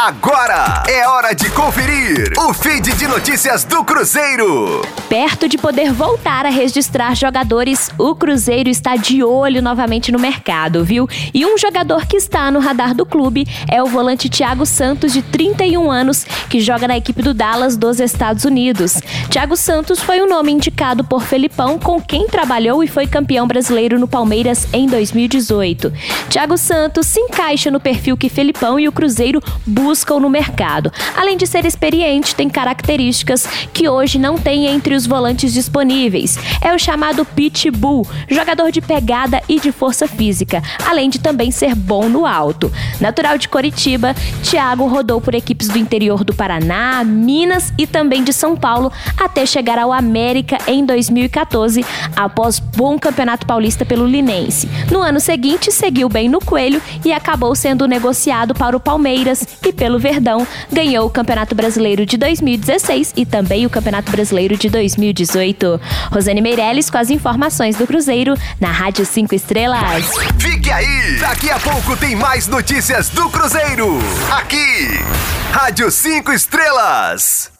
Agora é hora de conferir o feed de notícias do Cruzeiro. Perto de poder voltar a registrar jogadores, o Cruzeiro está de olho novamente no mercado, viu? E um jogador que está no radar do clube é o volante Thiago Santos, de 31 anos, que joga na equipe do Dallas dos Estados Unidos. Thiago Santos foi o um nome indicado por Felipão, com quem trabalhou e foi campeão brasileiro no Palmeiras em 2018. Thiago Santos se encaixa no perfil que Felipão e o Cruzeiro buscam buscam no mercado. Além de ser experiente, tem características que hoje não tem entre os volantes disponíveis. É o chamado pitbull, jogador de pegada e de força física, além de também ser bom no alto. Natural de Coritiba, Thiago rodou por equipes do interior do Paraná, Minas e também de São Paulo até chegar ao América em 2014, após bom campeonato paulista pelo Linense. No ano seguinte, seguiu bem no Coelho e acabou sendo negociado para o Palmeiras e pelo Verdão, ganhou o Campeonato Brasileiro de 2016 e também o Campeonato Brasileiro de 2018. Rosane Meirelles com as informações do Cruzeiro na Rádio 5 Estrelas. Fique aí! Daqui a pouco tem mais notícias do Cruzeiro. Aqui, Rádio 5 Estrelas.